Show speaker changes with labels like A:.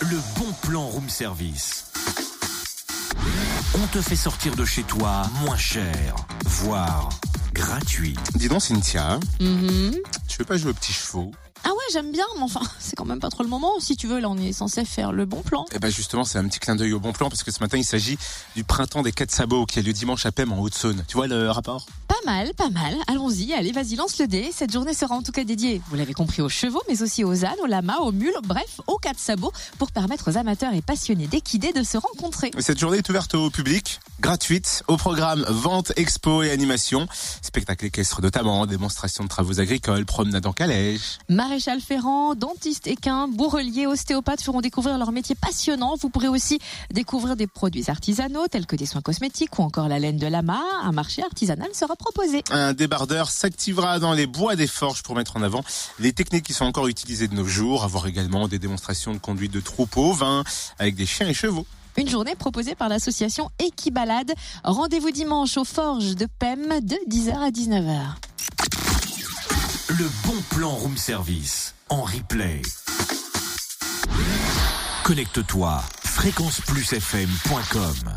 A: le bon plan room service. On te fait sortir de chez toi moins cher, voire gratuit.
B: Dis donc, Cynthia,
C: Mhm.
B: tu veux pas jouer aux petits chevaux?
C: Ah ouais, j'aime bien, mais enfin, c'est quand même pas trop le moment. Si tu veux, là, on est censé faire le bon plan.
B: Eh ben justement, c'est un petit clin d'œil au bon plan parce que ce matin, il s'agit du printemps des quatre sabots qui a lieu dimanche à Pem en Haute-Saône. Tu vois le rapport?
C: Pas mal, pas mal. Allons-y, allez, vas-y, lance le dé. Cette journée sera en tout cas dédiée, vous l'avez compris, aux chevaux, mais aussi aux ânes, aux lamas, aux mules, bref, aux quatre sabots, pour permettre aux amateurs et passionnés d'équidés de se rencontrer.
B: Cette journée est ouverte au public, gratuite, au programme vente, expo et animation, spectacle équestre notamment, démonstration de travaux agricoles, promenade en calèche.
C: Maréchal Ferrand, dentiste équin, bourrelier, ostéopathe feront découvrir leur métier passionnant. Vous pourrez aussi découvrir des produits artisanaux tels que des soins cosmétiques ou encore la laine de lama. Un marché artisanal sera proposé.
B: Un débardeur s'activera dans les bois des forges pour mettre en avant les techniques qui sont encore utilisées de nos jours, avoir également des démonstrations de conduite de troupeaux, vin, avec des chiens et chevaux.
C: Une journée proposée par l'association Equibalade. Rendez-vous dimanche aux Forges de PEM de 10h à 19h.
A: Le bon plan room service en replay. Connecte-toi fréquenceplusfm.com